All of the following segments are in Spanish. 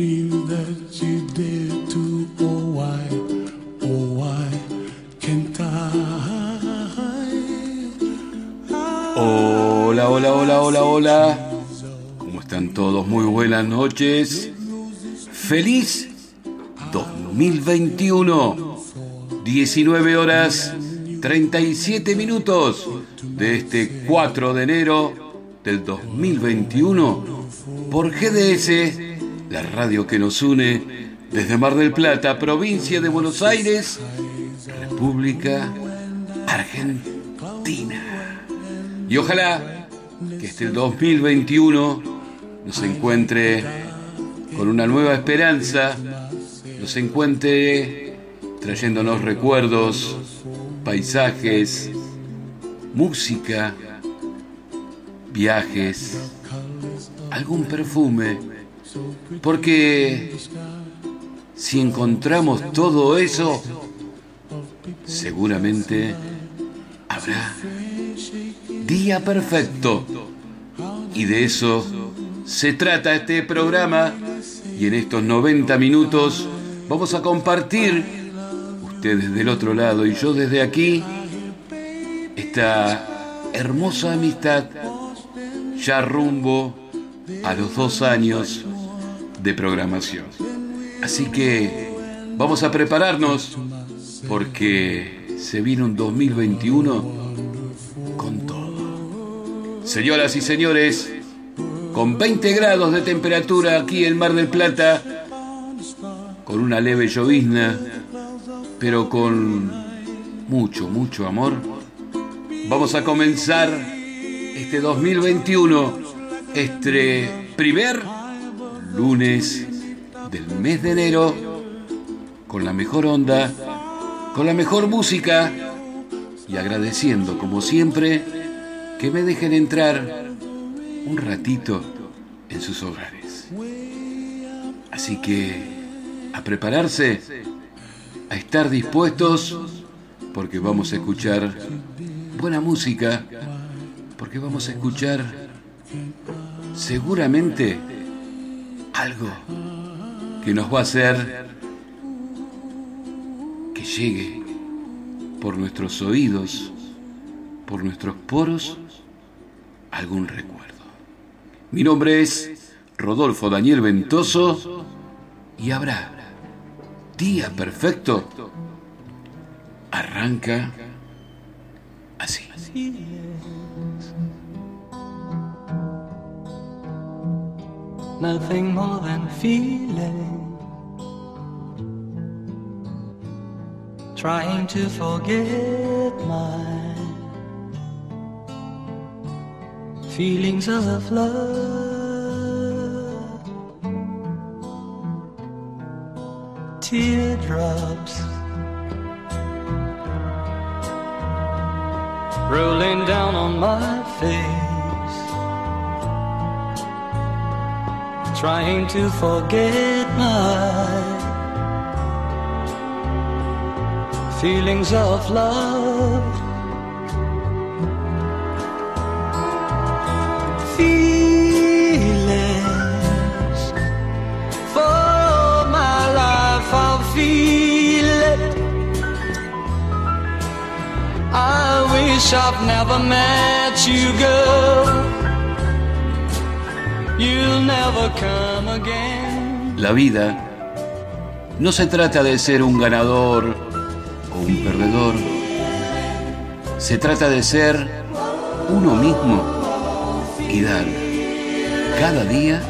dream that you dare to, oh why, oh why can't I? Hola, hola, hola, hola, hola. ¿Cómo están todos? Muy buenas noches. Feliz 2021. 19 horas 37 minutos de este 4 de enero del 2021 por GDS, la radio que nos une desde Mar del Plata, provincia de Buenos Aires, República Argentina. Y ojalá que este 2021 nos encuentre con una nueva esperanza, nos encuentre trayéndonos recuerdos, paisajes, música, viajes, algún perfume, porque si encontramos todo eso, seguramente habrá día perfecto. Y de eso se trata este programa. Y en estos 90 minutos vamos a compartir, ustedes del otro lado y yo desde aquí, esta hermosa amistad ya rumbo a los dos años de programación. Así que vamos a prepararnos porque se viene un 2021 con todo. Señoras y señores, con 20 grados de temperatura aquí en Mar del Plata, con una leve llovizna, pero con mucho, mucho amor, vamos a comenzar este 2021, este primer lunes del mes de enero, con la mejor onda, con la mejor música y agradeciendo como siempre que me dejen entrar un ratito en sus hogares. Así que a prepararse, a estar dispuestos, porque vamos a escuchar buena música, porque vamos a escuchar seguramente algo que nos va a hacer que llegue por nuestros oídos, por nuestros poros, algún recuerdo. Mi nombre es Rodolfo Daniel Ventoso y habrá Día Perfecto. Arranca así. Nothing more than feeling. Trying to forget my feelings of love. Teardrops rolling down on my face. Trying to forget my feelings of love. Feelings for my life, I'll feel it. I wish I've never met you, girl. La vida no se trata de ser un ganador o un perdedor. Se trata de ser uno mismo y dar cada día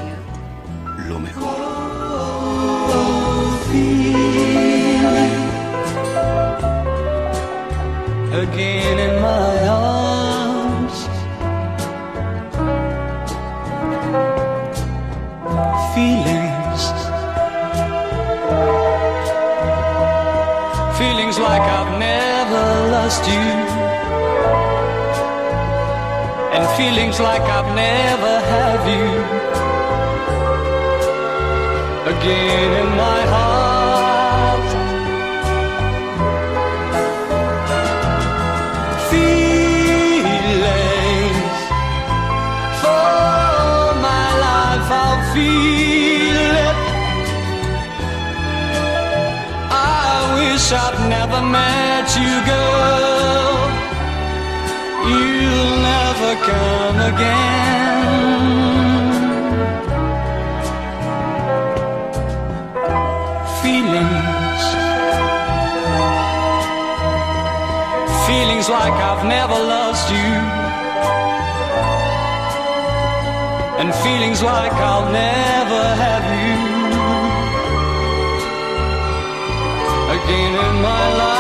feelings like I've never had you. Again in my heart. Feelings for my life, I'll feel it. I wish I'd never met you, girl. You'll never come again. Feelings. Feelings like I've never lost you. And feelings like I'll never have you again in my life.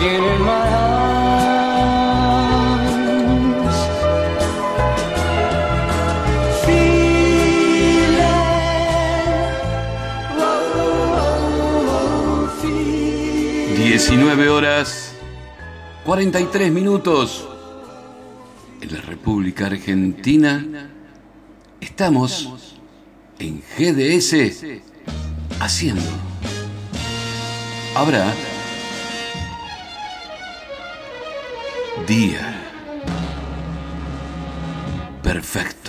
Again in my arms. Feeling, 19 horas 43 minutos en la República Argentina. Estamos en GDS haciendo. Habrá día perfecto.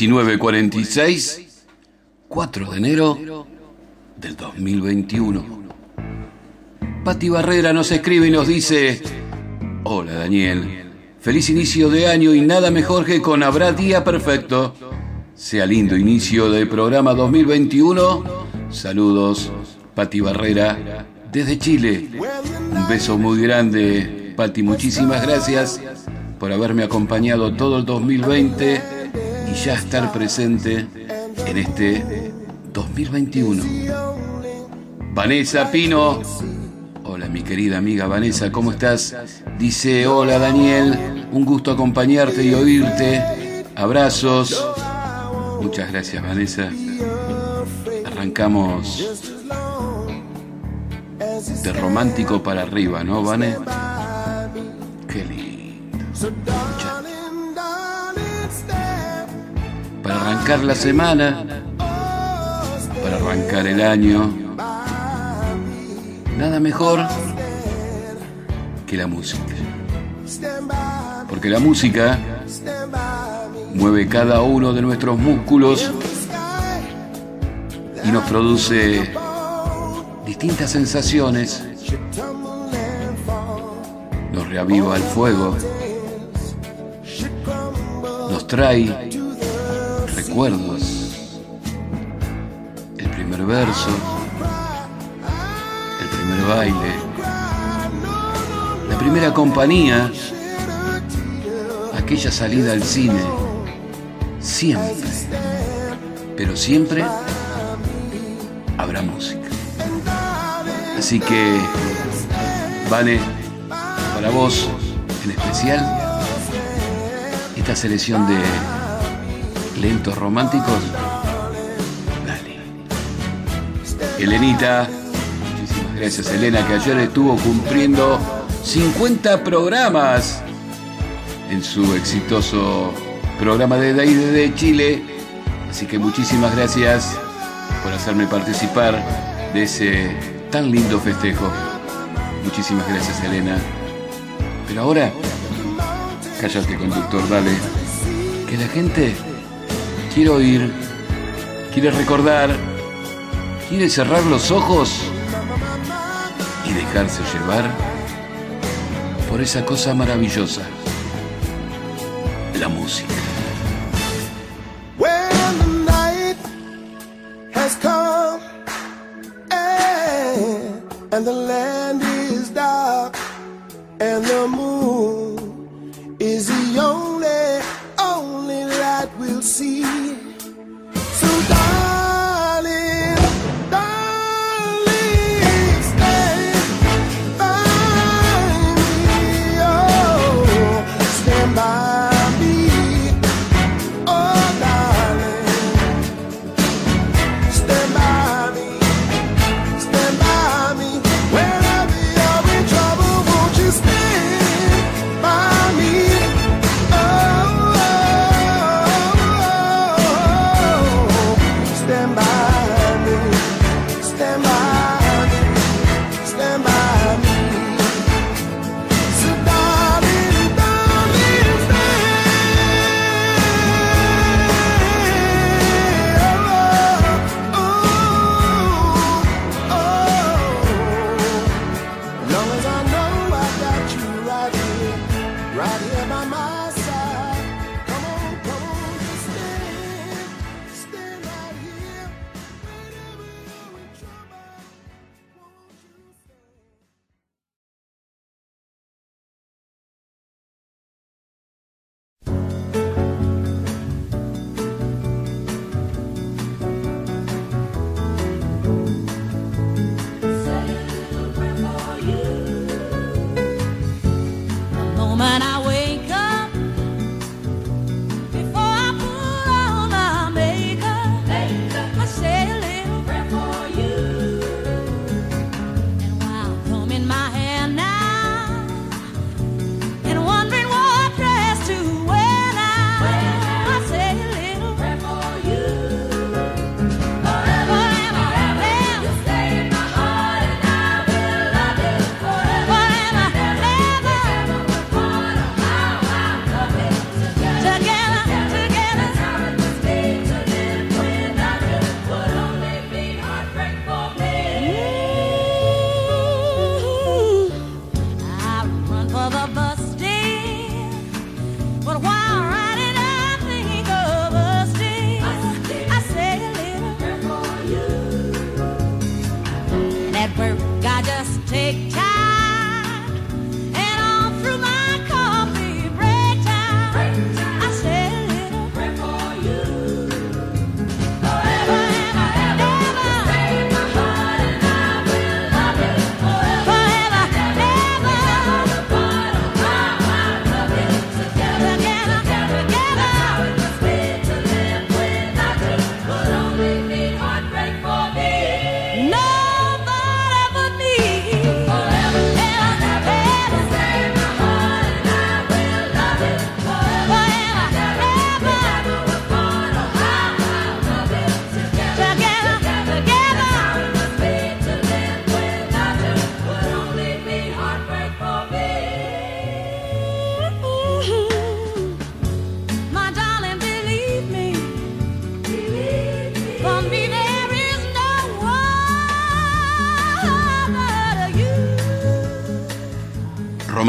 1946, 4 de enero del 2021. Pati Barrera nos escribe y nos dice, hola Daniel, feliz inicio de año y nada mejor que con Habrá Día Perfecto. Sea lindo inicio del programa 2021. Saludos, Pati Barrera, desde Chile. Un beso muy grande, Pati, muchísimas gracias por haberme acompañado todo el 2020 y ya estar presente en este 2021. Vanessa Pino. Hola mi querida amiga Vanessa, ¿cómo estás? Dice, hola Daniel, un gusto acompañarte y oírte. Abrazos. Muchas gracias Vanessa. Arrancamos de romántico para arriba, ¿no, Vane? Qué lindo. Arrancar la semana, para arrancar el año, nada mejor que la música. Porque la música mueve cada uno de nuestros músculos y nos produce distintas sensaciones. Nos reaviva el fuego, nos trae recuerdos. El primer verso, el primer baile, la primera compañía, aquella salida al cine. Siempre, pero siempre habrá música. Así que, vale, para vos en especial, esta selección de lentos románticos. Dale. Elenita, muchísimas gracias Elena, que ayer estuvo cumpliendo 50 programas en su exitoso programa de ahí desde Chile. Así que muchísimas gracias por hacerme participar de ese tan lindo festejo. Muchísimas gracias Elena. Pero ahora, cállate conductor, dale. Que la gente quiere oír, quiere recordar, quiere cerrar los ojos y dejarse llevar por esa cosa maravillosa, la música.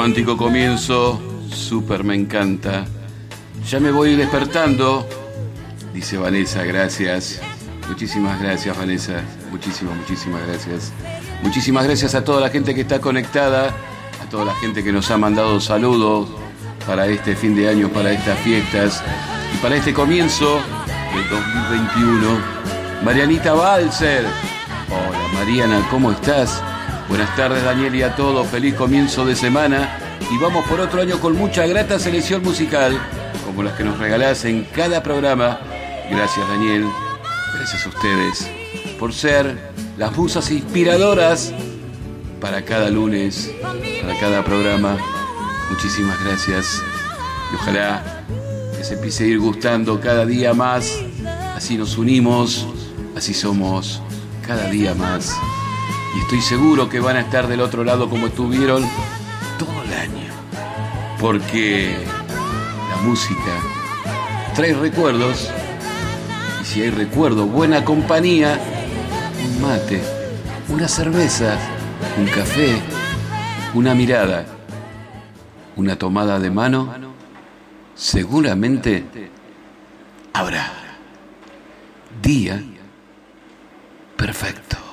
Romántico comienzo, súper me encanta. Ya me voy despertando, dice Vanessa, gracias. Muchísimas gracias, Vanessa. Muchísimas, muchísimas gracias. Muchísimas gracias a toda la gente que está conectada, a toda la gente que nos ha mandado saludos para este fin de año, para estas fiestas y para este comienzo del 2021. Marianita Balser. Hola Mariana, ¿cómo estás? Buenas tardes Daniel y a todos, feliz comienzo de semana. Y vamos por otro año con mucha grata selección musical, como las que nos regalás en cada programa. Gracias Daniel, gracias a ustedes por ser las musas inspiradoras para cada lunes, para cada programa. Muchísimas gracias. Y ojalá que se empiece a ir gustando cada día más, así nos unimos, así somos cada día más y estoy seguro que van a estar del otro lado como estuvieron todo el año. Porque la música trae recuerdos y si hay recuerdo, buena compañía, un mate, una cerveza, un café, una mirada, una tomada de mano, seguramente habrá día perfecto.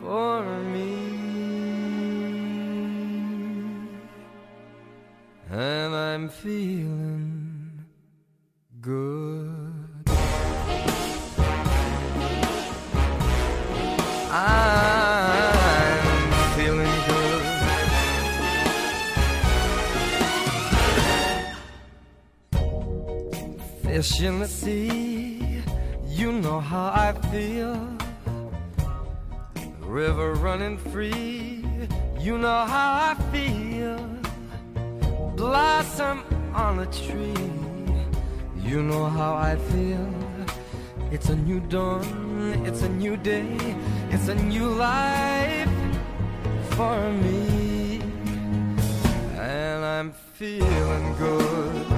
for me. And I'm feeling good. I'm feeling good. Fish in the sea, you know how I feel. River running free, you know how I feel. Blossom on a tree, you know how I feel. It's a new dawn, it's a new day, it's a new life for me. And I'm feeling good.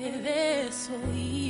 puedes oír.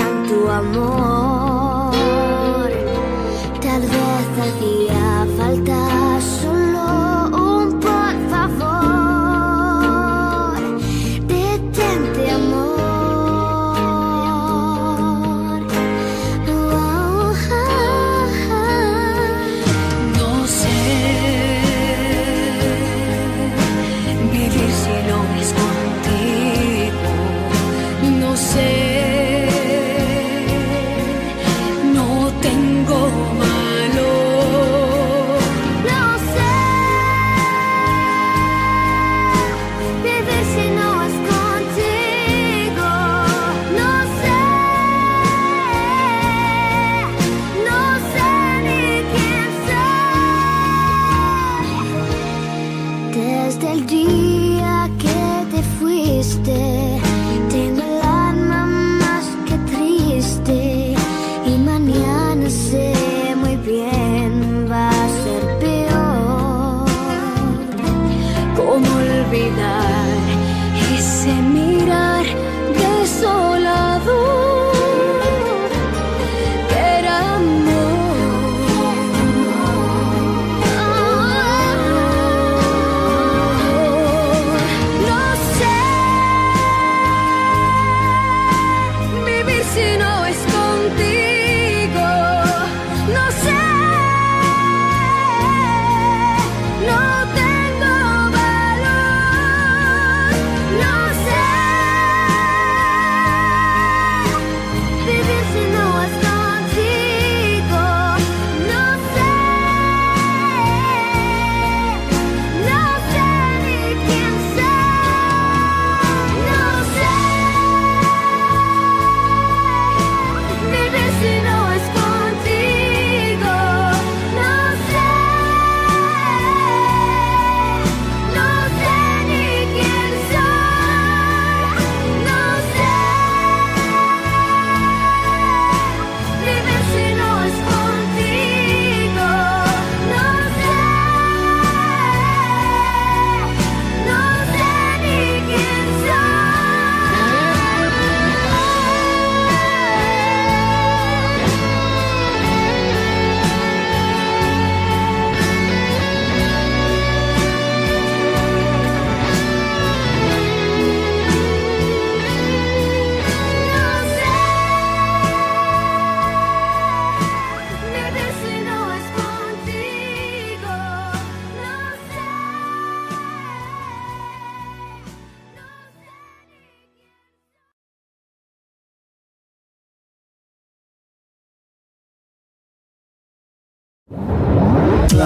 tanto amor.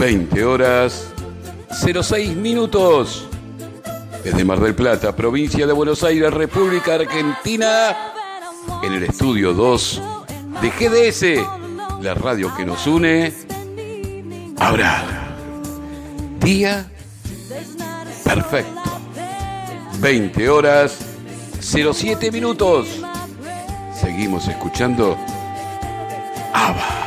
20 horas 06 minutos. Desde Mar del Plata, provincia de Buenos Aires, República Argentina, en el estudio 2 de GDS, la radio que nos une. Habrá día Perfecto. 20 horas 07 minutos. Seguimos escuchando ABBA.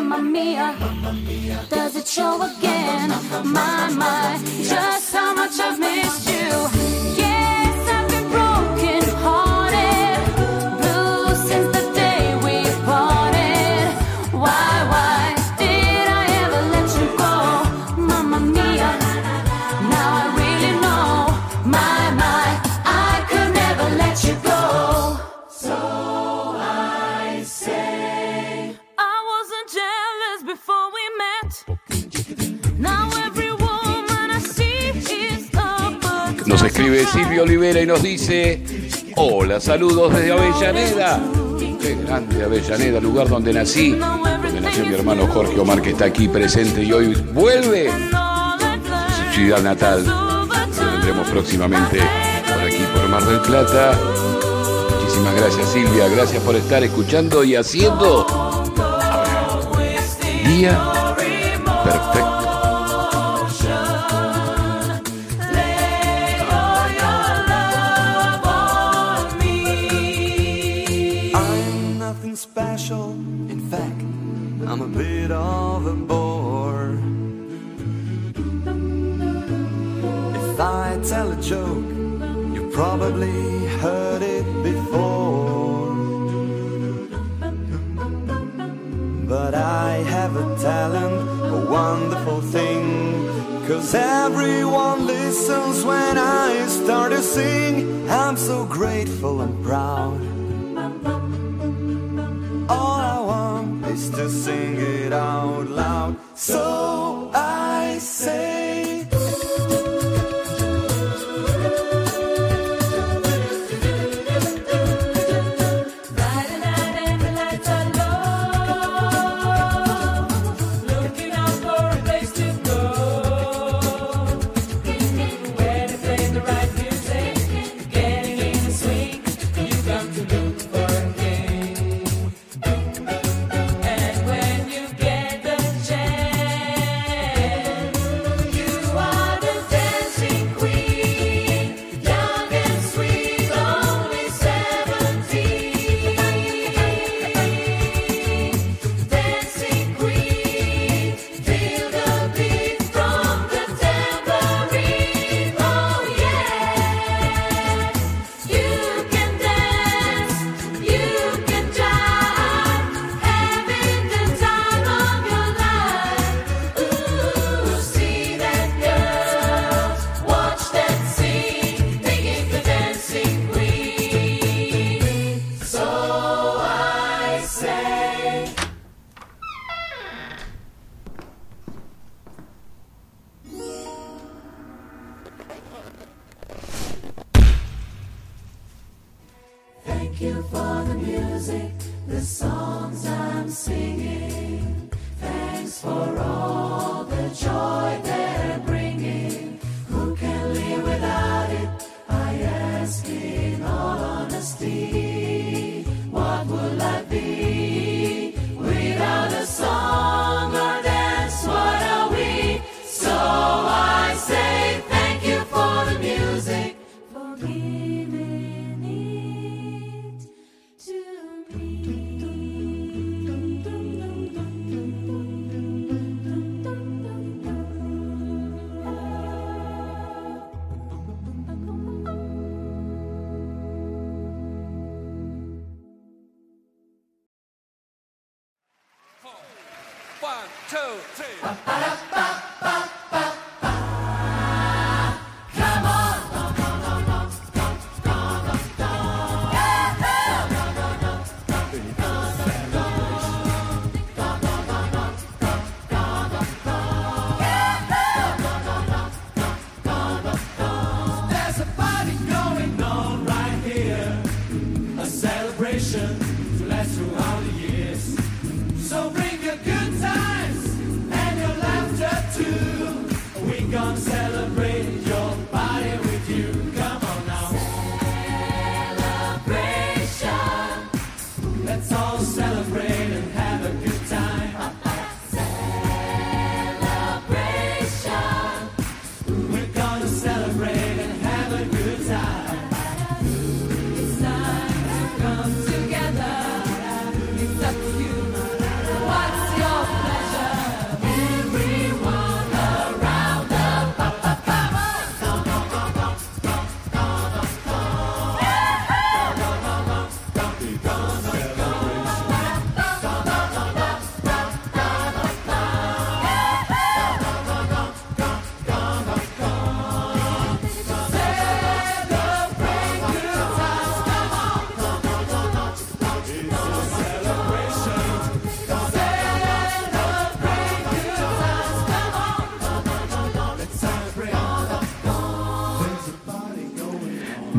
mamma mia. Does it show again? My, my, just how much I've missed. Y nos dice, hola, saludos desde Avellaneda. Qué grande Avellaneda, lugar donde nací, donde nació mi hermano Jorge Omar, que está aquí presente y hoy vuelve a su ciudad natal. Lo tendremos próximamente por aquí, por Mar del Plata. Muchísimas gracias Silvia, gracias por estar escuchando y haciendo día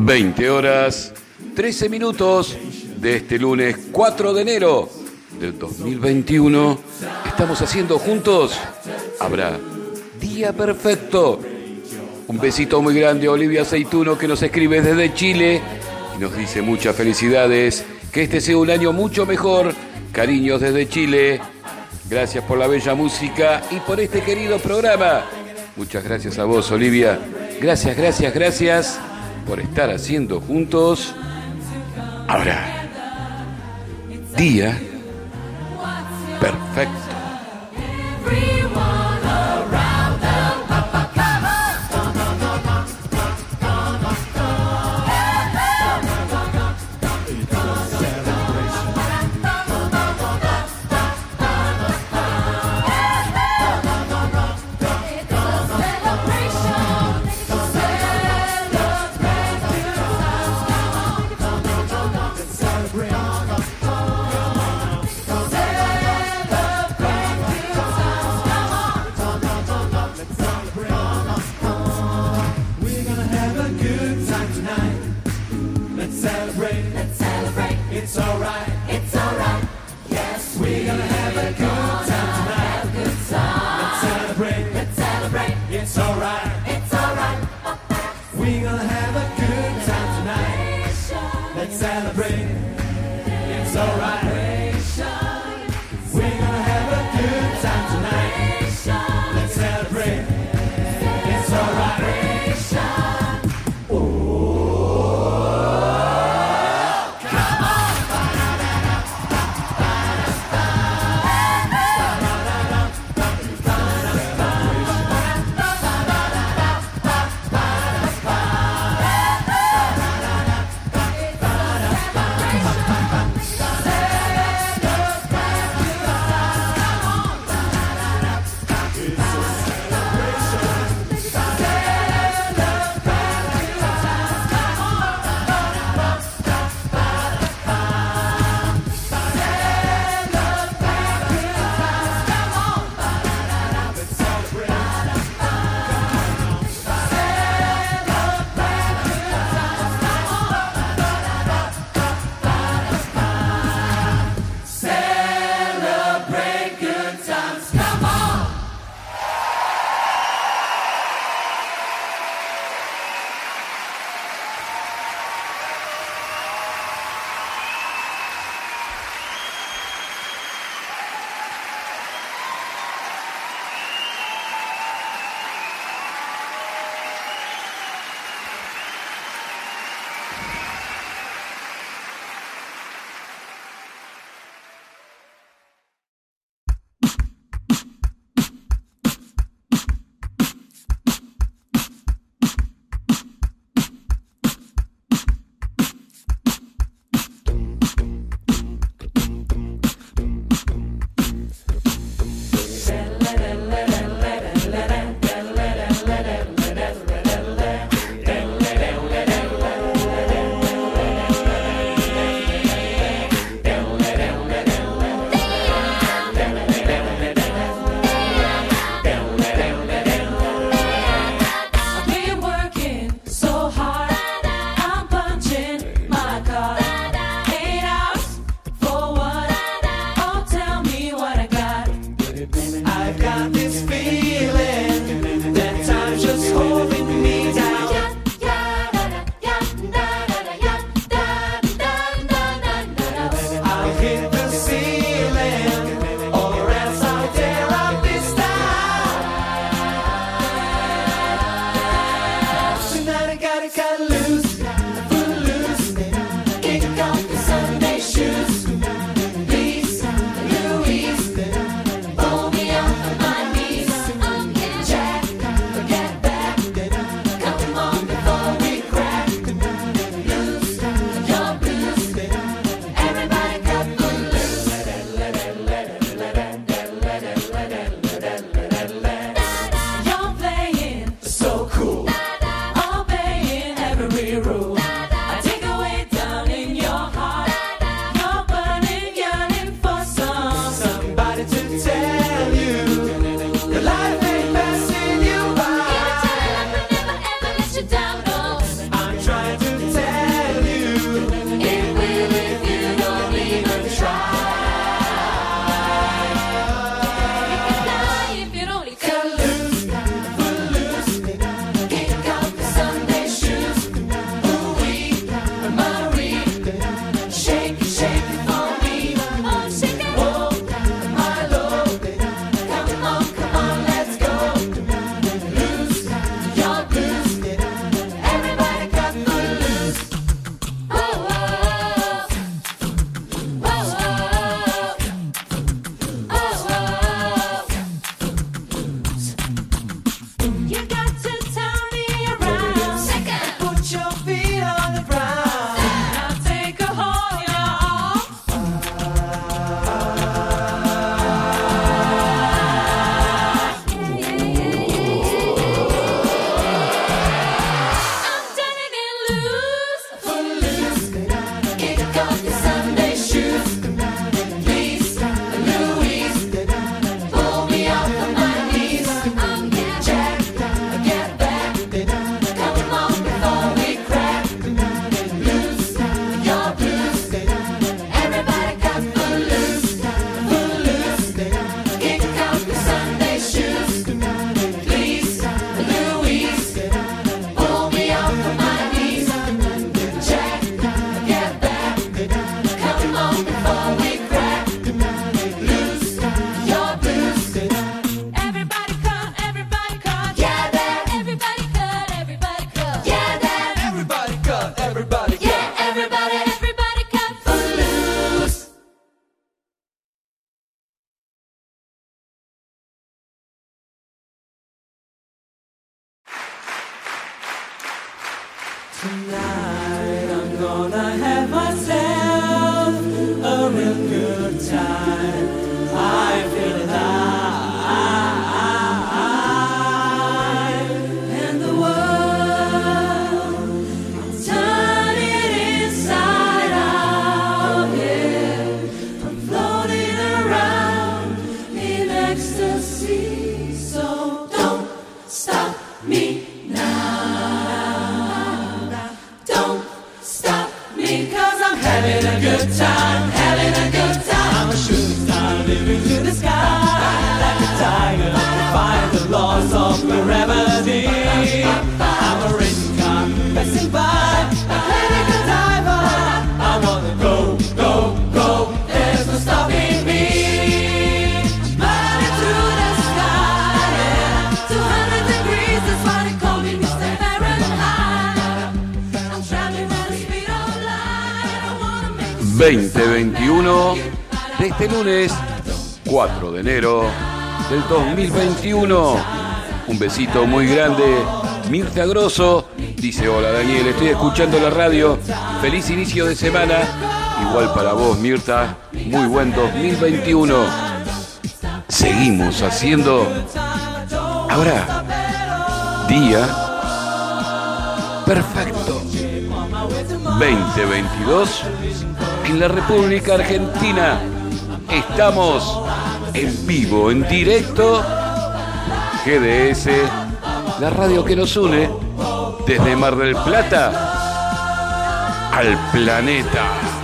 20 horas 13 minutos de este lunes 4 de enero del 2021. Estamos haciendo juntos. Habrá día perfecto. Un besito muy grande a Olivia Aceituno que nos escribe desde Chile y nos dice muchas felicidades. Que este sea un año mucho mejor. Cariños desde Chile. Gracias por la bella música y por este querido programa. Muchas gracias a vos, Olivia. Gracias, gracias, gracias por estar haciendo juntos. Ahora, día perfecto. us. éxito muy grande. Mirta Grosso dice, hola Daniel, estoy escuchando la radio. Feliz inicio de semana. Igual para vos, Mirta. Muy buen 2021. Seguimos haciendo ahora día perfecto. 2022 en la República Argentina. Estamos en vivo, en directo GDS, la radio que nos une desde Mar del Plata al planeta.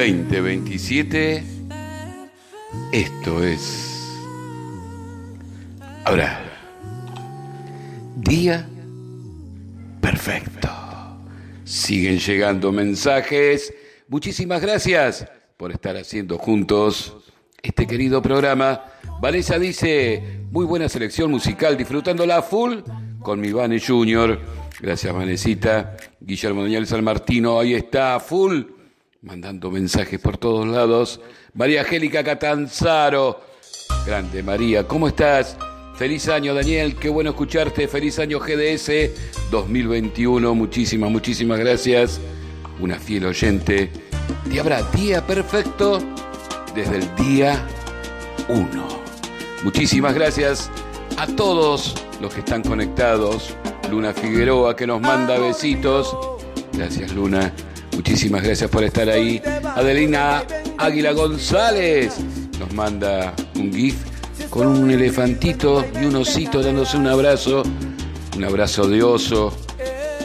2027. Esto es. Ahora. Día perfecto. Siguen llegando mensajes. Muchísimas gracias por estar haciendo juntos este querido programa. Vanessa dice, muy buena selección musical, disfrutándola full con mi Vane Junior. Gracias, Vanesita. Guillermo Daniel San Martino, ahí está, full mandando mensajes por todos lados. María Angélica Catanzaro. Grande María, ¿cómo estás? Feliz año, Daniel, qué bueno escucharte. Feliz año GDS 2021. Muchísimas, muchísimas gracias. Una fiel oyente. Y habrá día perfecto desde el día 1. Muchísimas gracias a todos los que están conectados. Luna Figueroa que nos manda besitos. Gracias, Luna. Muchísimas gracias por estar ahí. Adelina Águila González nos manda un GIF con un elefantito y un osito dándose un abrazo. Un abrazo de oso.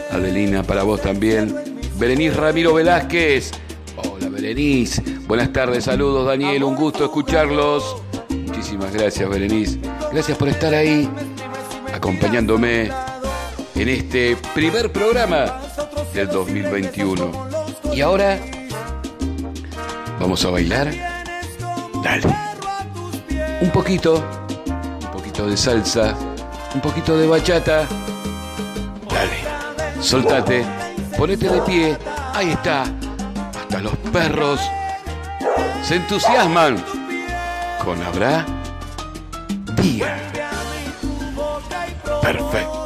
Adelina, para vos también. Berenice Ramiro Velázquez. Hola, Berenice. Buenas tardes, saludos, Daniel. Un gusto escucharlos. Muchísimas gracias, Berenice. Gracias por estar ahí, acompañándome en este primer programa del 2021. Y ahora, ¿vamos a bailar? Dale. Un poquito, un poquito de salsa, un poquito de bachata. Dale, soltate, ponete de pie. Ahí está. Hasta los perros se entusiasman con Habrá Día. Perfecto.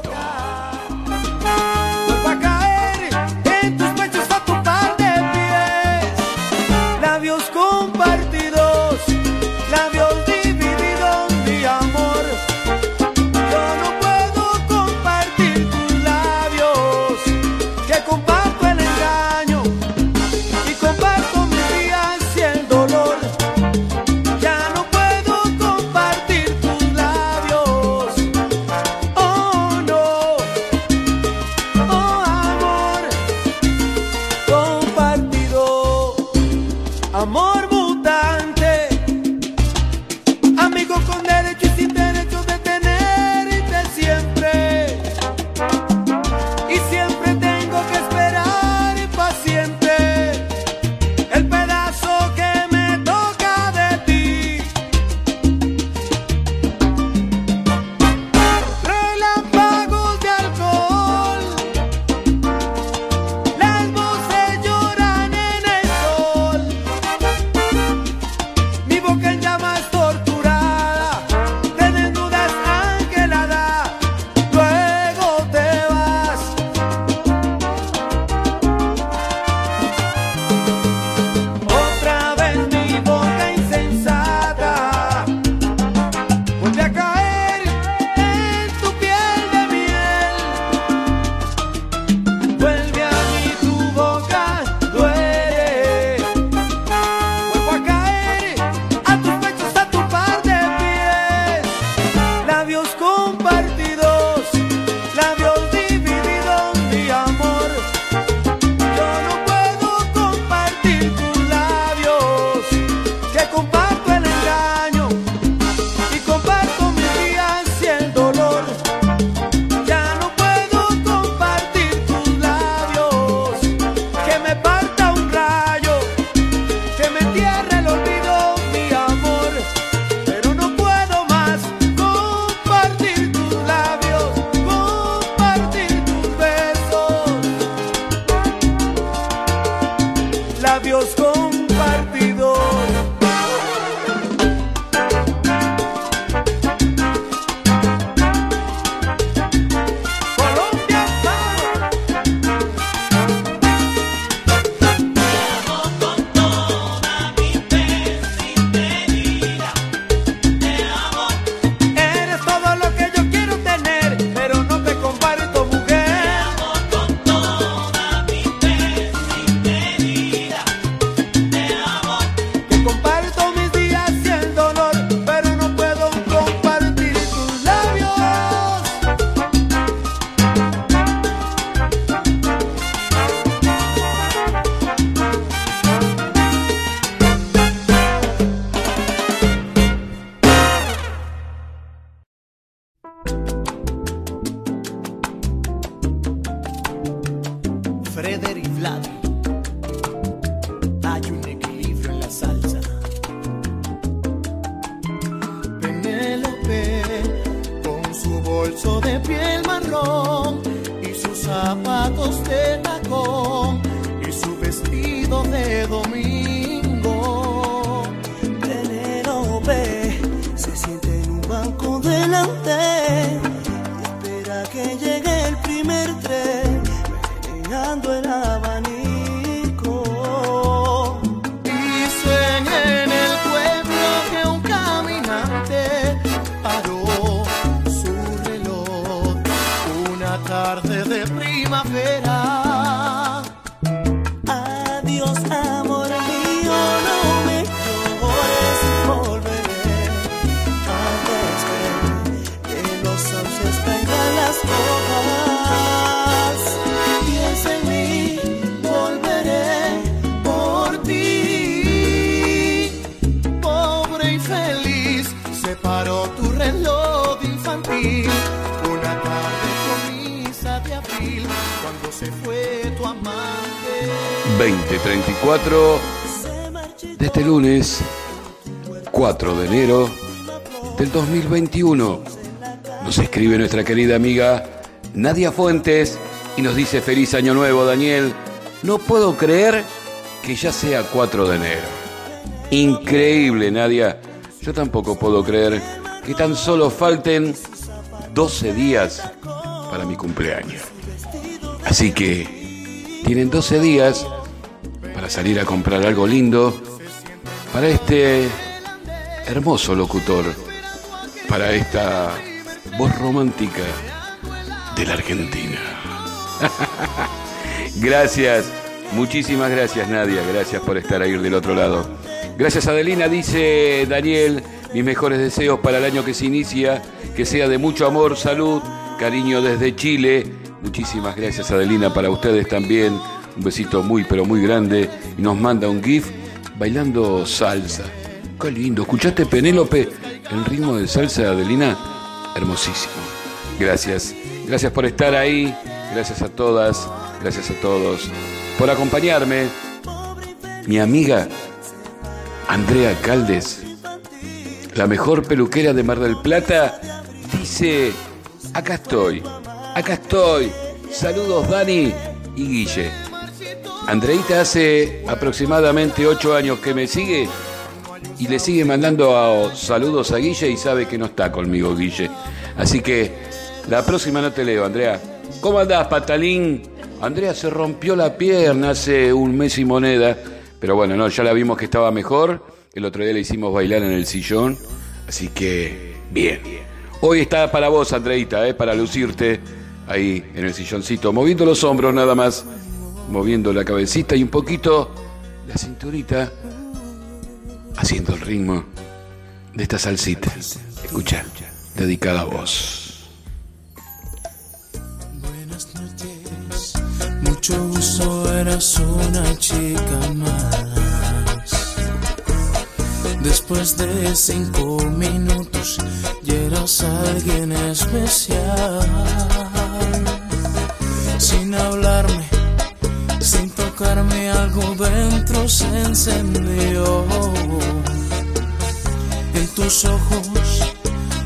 te 2034 de este lunes 4 de enero del 2021. Nos escribe nuestra querida amiga Nadia Fuentes y nos dice feliz año nuevo Daniel. No puedo creer que ya sea 4 de enero. Increíble Nadia. Yo tampoco puedo creer que tan solo falten 12 días para mi cumpleaños. Así que tienen 12 días salir a comprar algo lindo para este hermoso locutor, para esta voz romántica de la Argentina. gracias, muchísimas gracias Nadia, gracias por estar ahí del otro lado. Gracias Adelina, dice Daniel, mis mejores deseos para el año que se inicia, que sea de mucho amor, salud, cariño desde Chile. Muchísimas gracias Adelina, para ustedes también. Un besito muy, pero muy grande. Y nos manda un GIF bailando salsa. Qué lindo. ¿Escuchaste Penélope? El ritmo de salsa de Adelina. Hermosísimo. Gracias. Gracias por estar ahí. Gracias a todas. Gracias a todos. Por acompañarme. Mi amiga Andrea Caldes, la mejor peluquera de Mar del Plata, dice, acá estoy, acá estoy. Saludos Dani y Guille. Andreita hace aproximadamente ocho años que me sigue y le sigue mandando a- saludos a Guille y sabe que no está conmigo Guille. Así que la próxima no te leo, Andrea. ¿Cómo andás, patalín? Andrea se rompió la pierna hace un mes y moneda, pero bueno, no, ya la vimos que estaba mejor. El otro día le hicimos bailar en el sillón, así que bien. Hoy está para vos, Andreita, ¿eh? para lucirte ahí en el silloncito, moviendo los hombros nada más, moviendo la cabecita y un poquito la cinturita, haciendo el ritmo de esta salsita. Escucha, dedicada a vos. Mucho gusto, eras una chica más. Después de cinco minutos, ya eras alguien especial. Sin hablarme, tocarme, algo dentro se encendió. En tus ojos,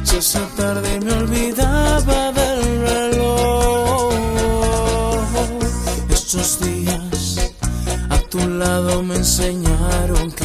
si esa tarde me olvidaba del reloj. Estos días a tu lado me enseñaron que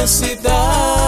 imensidade.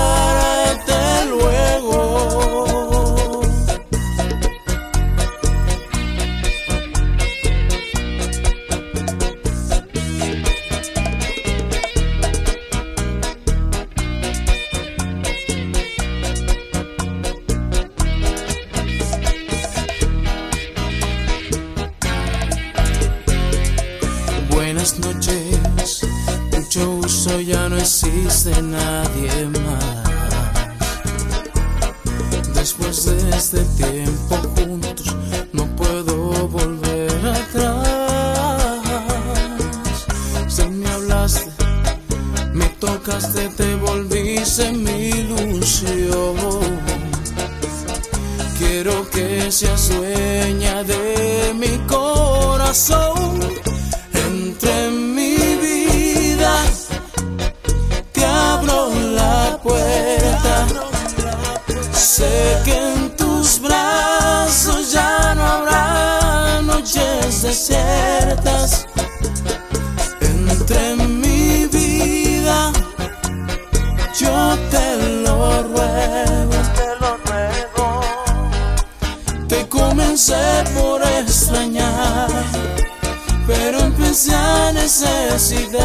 Tocaste, te volviste mi ilusión. Quiero que seas dueña de mi corazón. Empecé a necesitarte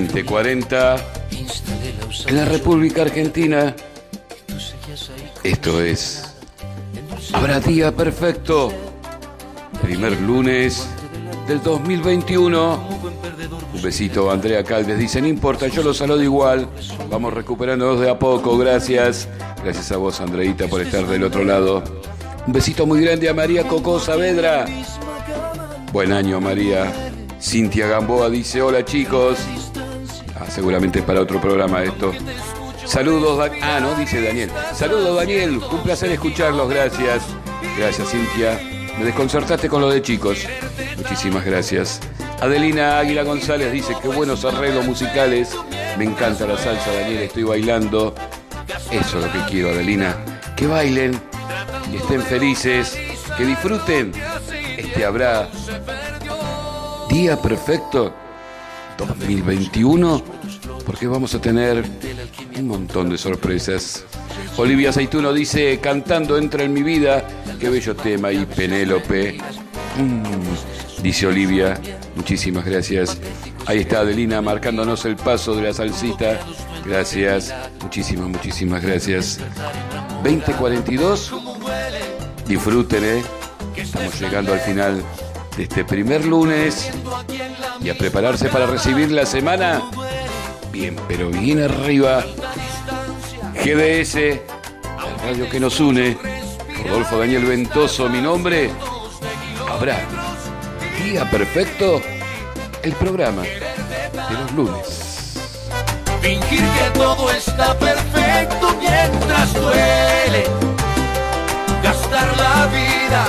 2040 en la República Argentina. Esto es Habrá día perfecto. Primer lunes del 2021. Un besito, Andrea Caldes. Dice, no importa, yo lo saludo igual. Vamos recuperándonos de a poco. Gracias. Gracias a vos, Andreita, por estar del otro lado. Un besito muy grande a María Coco Saavedra. Buen año, María. Cintia Gamboa dice, hola chicos. Seguramente para otro programa esto. Saludos, Da- ah, no, dice Daniel. Saludos, Daniel. Un placer escucharlos, gracias. Gracias, Cintia. Me desconcertaste con lo de chicos. Muchísimas gracias. Adelina Águila González dice, qué buenos arreglos musicales. Me encanta la salsa, Daniel, estoy bailando. Eso es lo que quiero, Adelina. Que bailen y estén felices, que disfruten. Este habrá día perfecto 2021 porque vamos a tener un montón de sorpresas. Olivia Aceituno dice, cantando entra en mi vida, qué bello tema y Penélope. Mm, dice Olivia, muchísimas gracias. Ahí está Adelina marcándonos el paso de la salsita. Gracias, muchísimas, muchísimas gracias. 2042, disfruten, ¿eh? Estamos llegando al final de este primer lunes y a prepararse para recibir la semana bien, pero bien arriba. GDS, la radio que nos une. Rodolfo Daniel Ventoso, mi nombre. Habrá día perfecto el programa de los lunes. Fingir que todo está perfecto mientras duele. Gastar la vida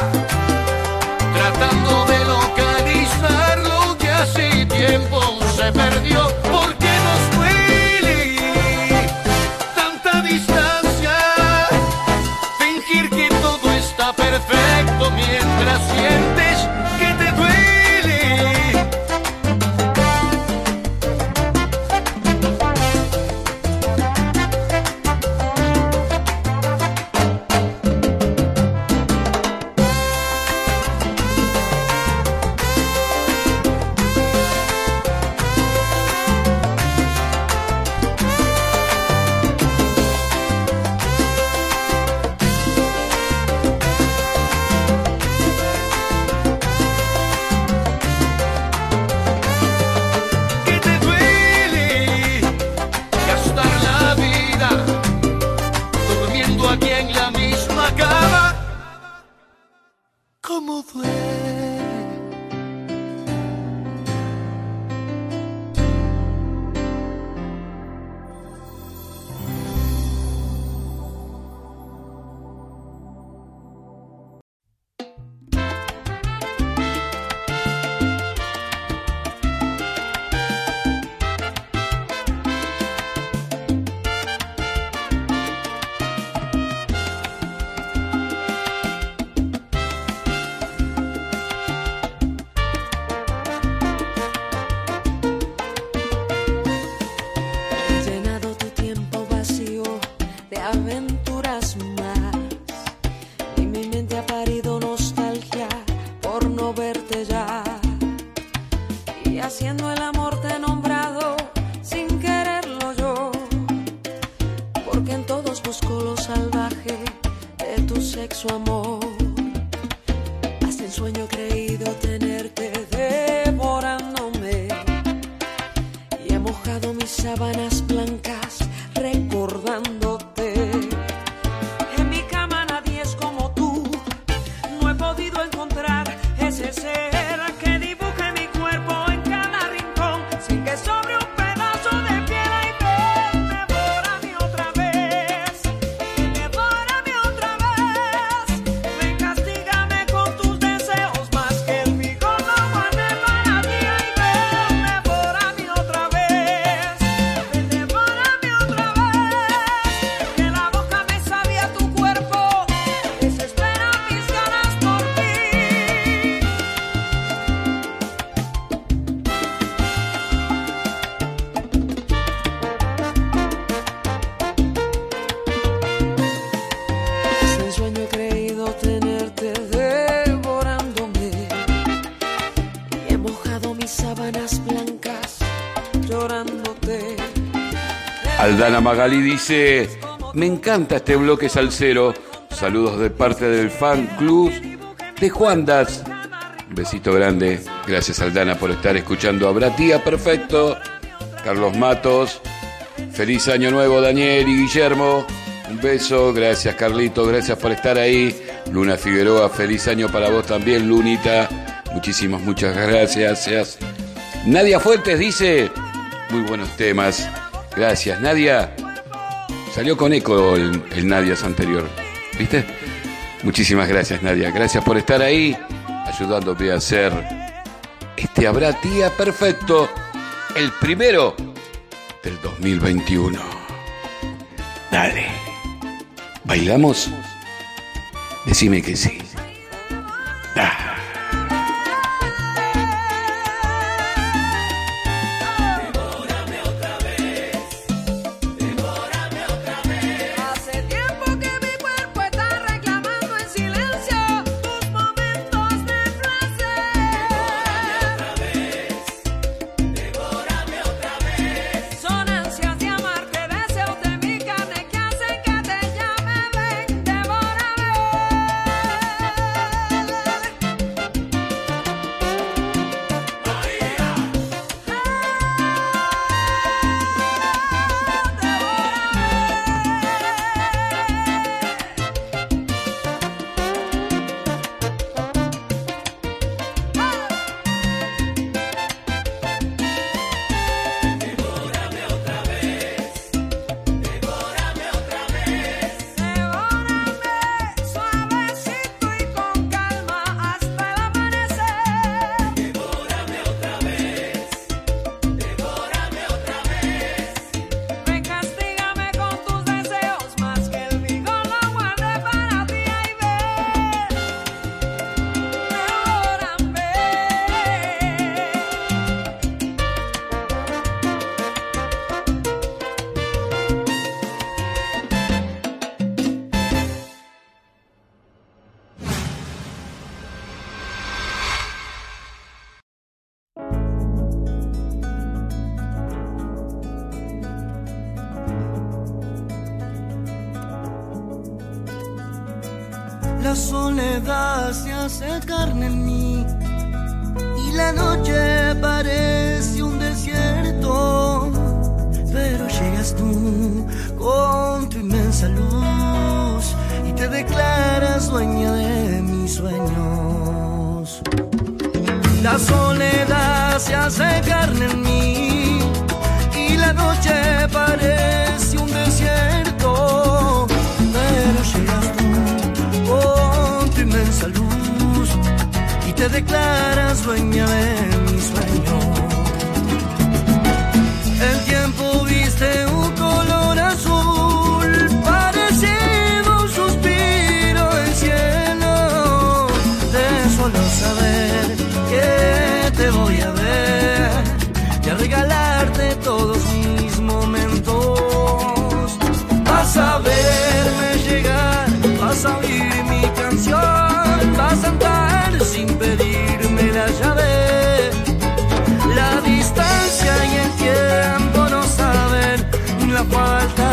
tratando de localizar lo que hace tiempo se perdió. Aldana Magali dice, me encanta este bloque salsero. Saludos de parte del fan club de Juandas. Un besito grande. Gracias Aldana por estar escuchando. Habrá día perfecto. Carlos Matos. Feliz año nuevo Daniel y Guillermo. Un beso. Gracias Carlito. Gracias por estar ahí. Luna Figueroa. Feliz año para vos también Lunita. Muchísimas, muchas gracias. Nadia Fuentes dice, muy buenos temas. Gracias, Nadia. Salió con eco el, el Nadias anterior. ¿Viste? Muchísimas gracias, Nadia. Gracias por estar ahí, ayudándome a hacer este Habrá Día Perfecto, el primero del 2021. Dale. ¿Bailamos? Decime que sí. La soledad se hace carne en mí y la noche parece un desierto. Pero llegas tú con tu inmensa luz y te declaras dueña de mis sueños. El tiempo viste un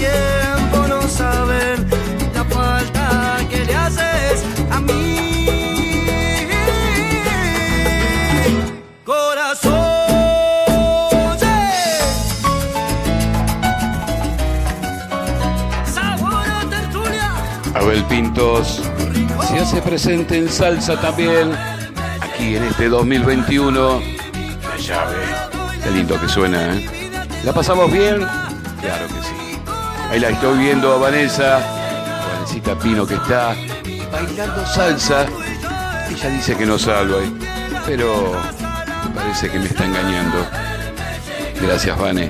tiempo no saben la falta que le haces a mi corazón. Abel Pintos se hace presente en salsa también, aquí en este 2021. La llave, qué lindo que suena, ¿eh? ¿La pasamos bien? Claro que. Ahí la estoy viendo a Vanessa, Vanesita Pino que está bailando salsa. Ella dice que no salva, ¿eh? pero parece que me está engañando. Gracias, Vane.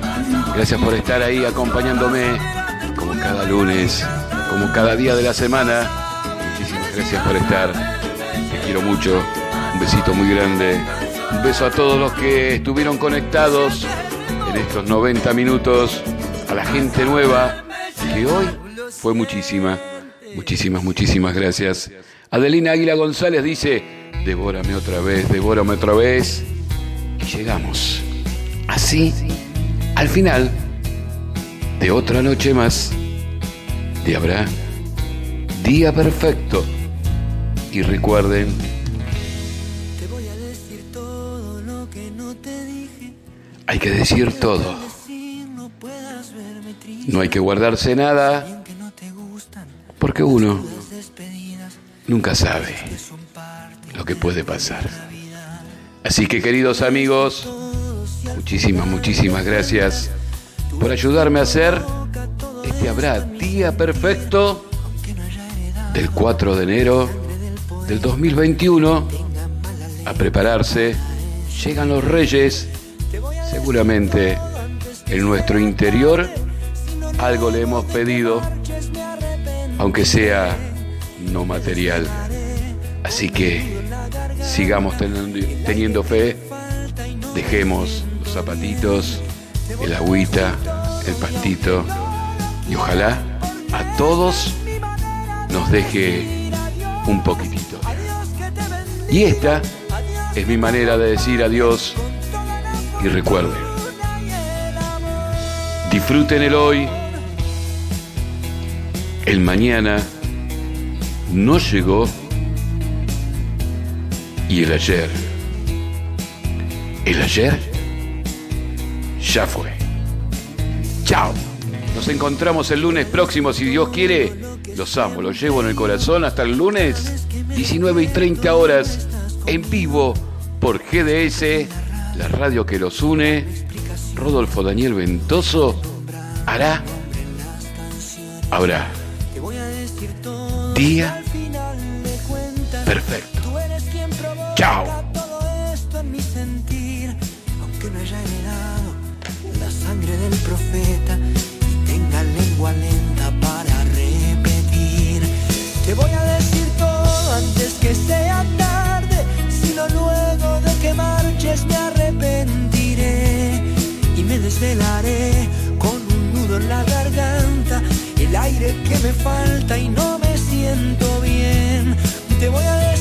Gracias por estar ahí acompañándome como cada lunes, como cada día de la semana. Muchísimas gracias por estar. Te quiero mucho. Un besito muy grande. Un beso a todos los que estuvieron conectados en estos 90 minutos. A la gente nueva, que hoy fue muchísima. Muchísimas, muchísimas gracias. Adelina Águila González dice, devórame otra vez, devórame otra vez. Y llegamos. Así, al final de otra noche más, de habrá día perfecto. Y recuerden, Te voy a decir todo lo que no te dije. hay que decir todo. No hay que guardarse nada, porque uno nunca sabe lo que puede pasar. Así que queridos amigos, muchísimas, muchísimas gracias por ayudarme a hacer este habrá día perfecto del 4 de enero del 2021 a prepararse. Llegan los reyes, seguramente en nuestro interior algo le hemos pedido, aunque sea no material. Así que sigamos teniendo, fe, dejemos los zapatitos, el agüita, el pastito y ojalá a todos nos deje un poquitito. Y esta es mi manera de decir adiós y recuerden, disfruten el hoy, el mañana no llegó y el ayer, el ayer ya fue. Chao. Nos encontramos el lunes próximo, si Dios quiere. Los amo, los llevo en el corazón hasta el lunes, 19 y 30 horas, en vivo por GDS, la radio que los une. Rodolfo Daniel Ventoso hará, habrá, día perfecto. Chao. aunque no haya heredado la sangre del profeta y tenga lengua lenta para repetir. Te voy a decir todo antes que sea tarde, si no luego de que marches me arrepentiré y me desvelaré con un nudo en la garganta, el aire que me falta y no me siento bien. Te voy a decir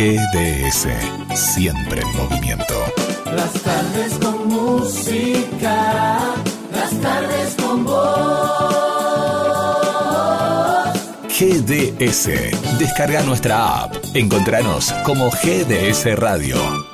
GDS, siempre en movimiento. Las tardes con música, las tardes con voz. GDS, descarga nuestra app. Encontranos como GDS Radio.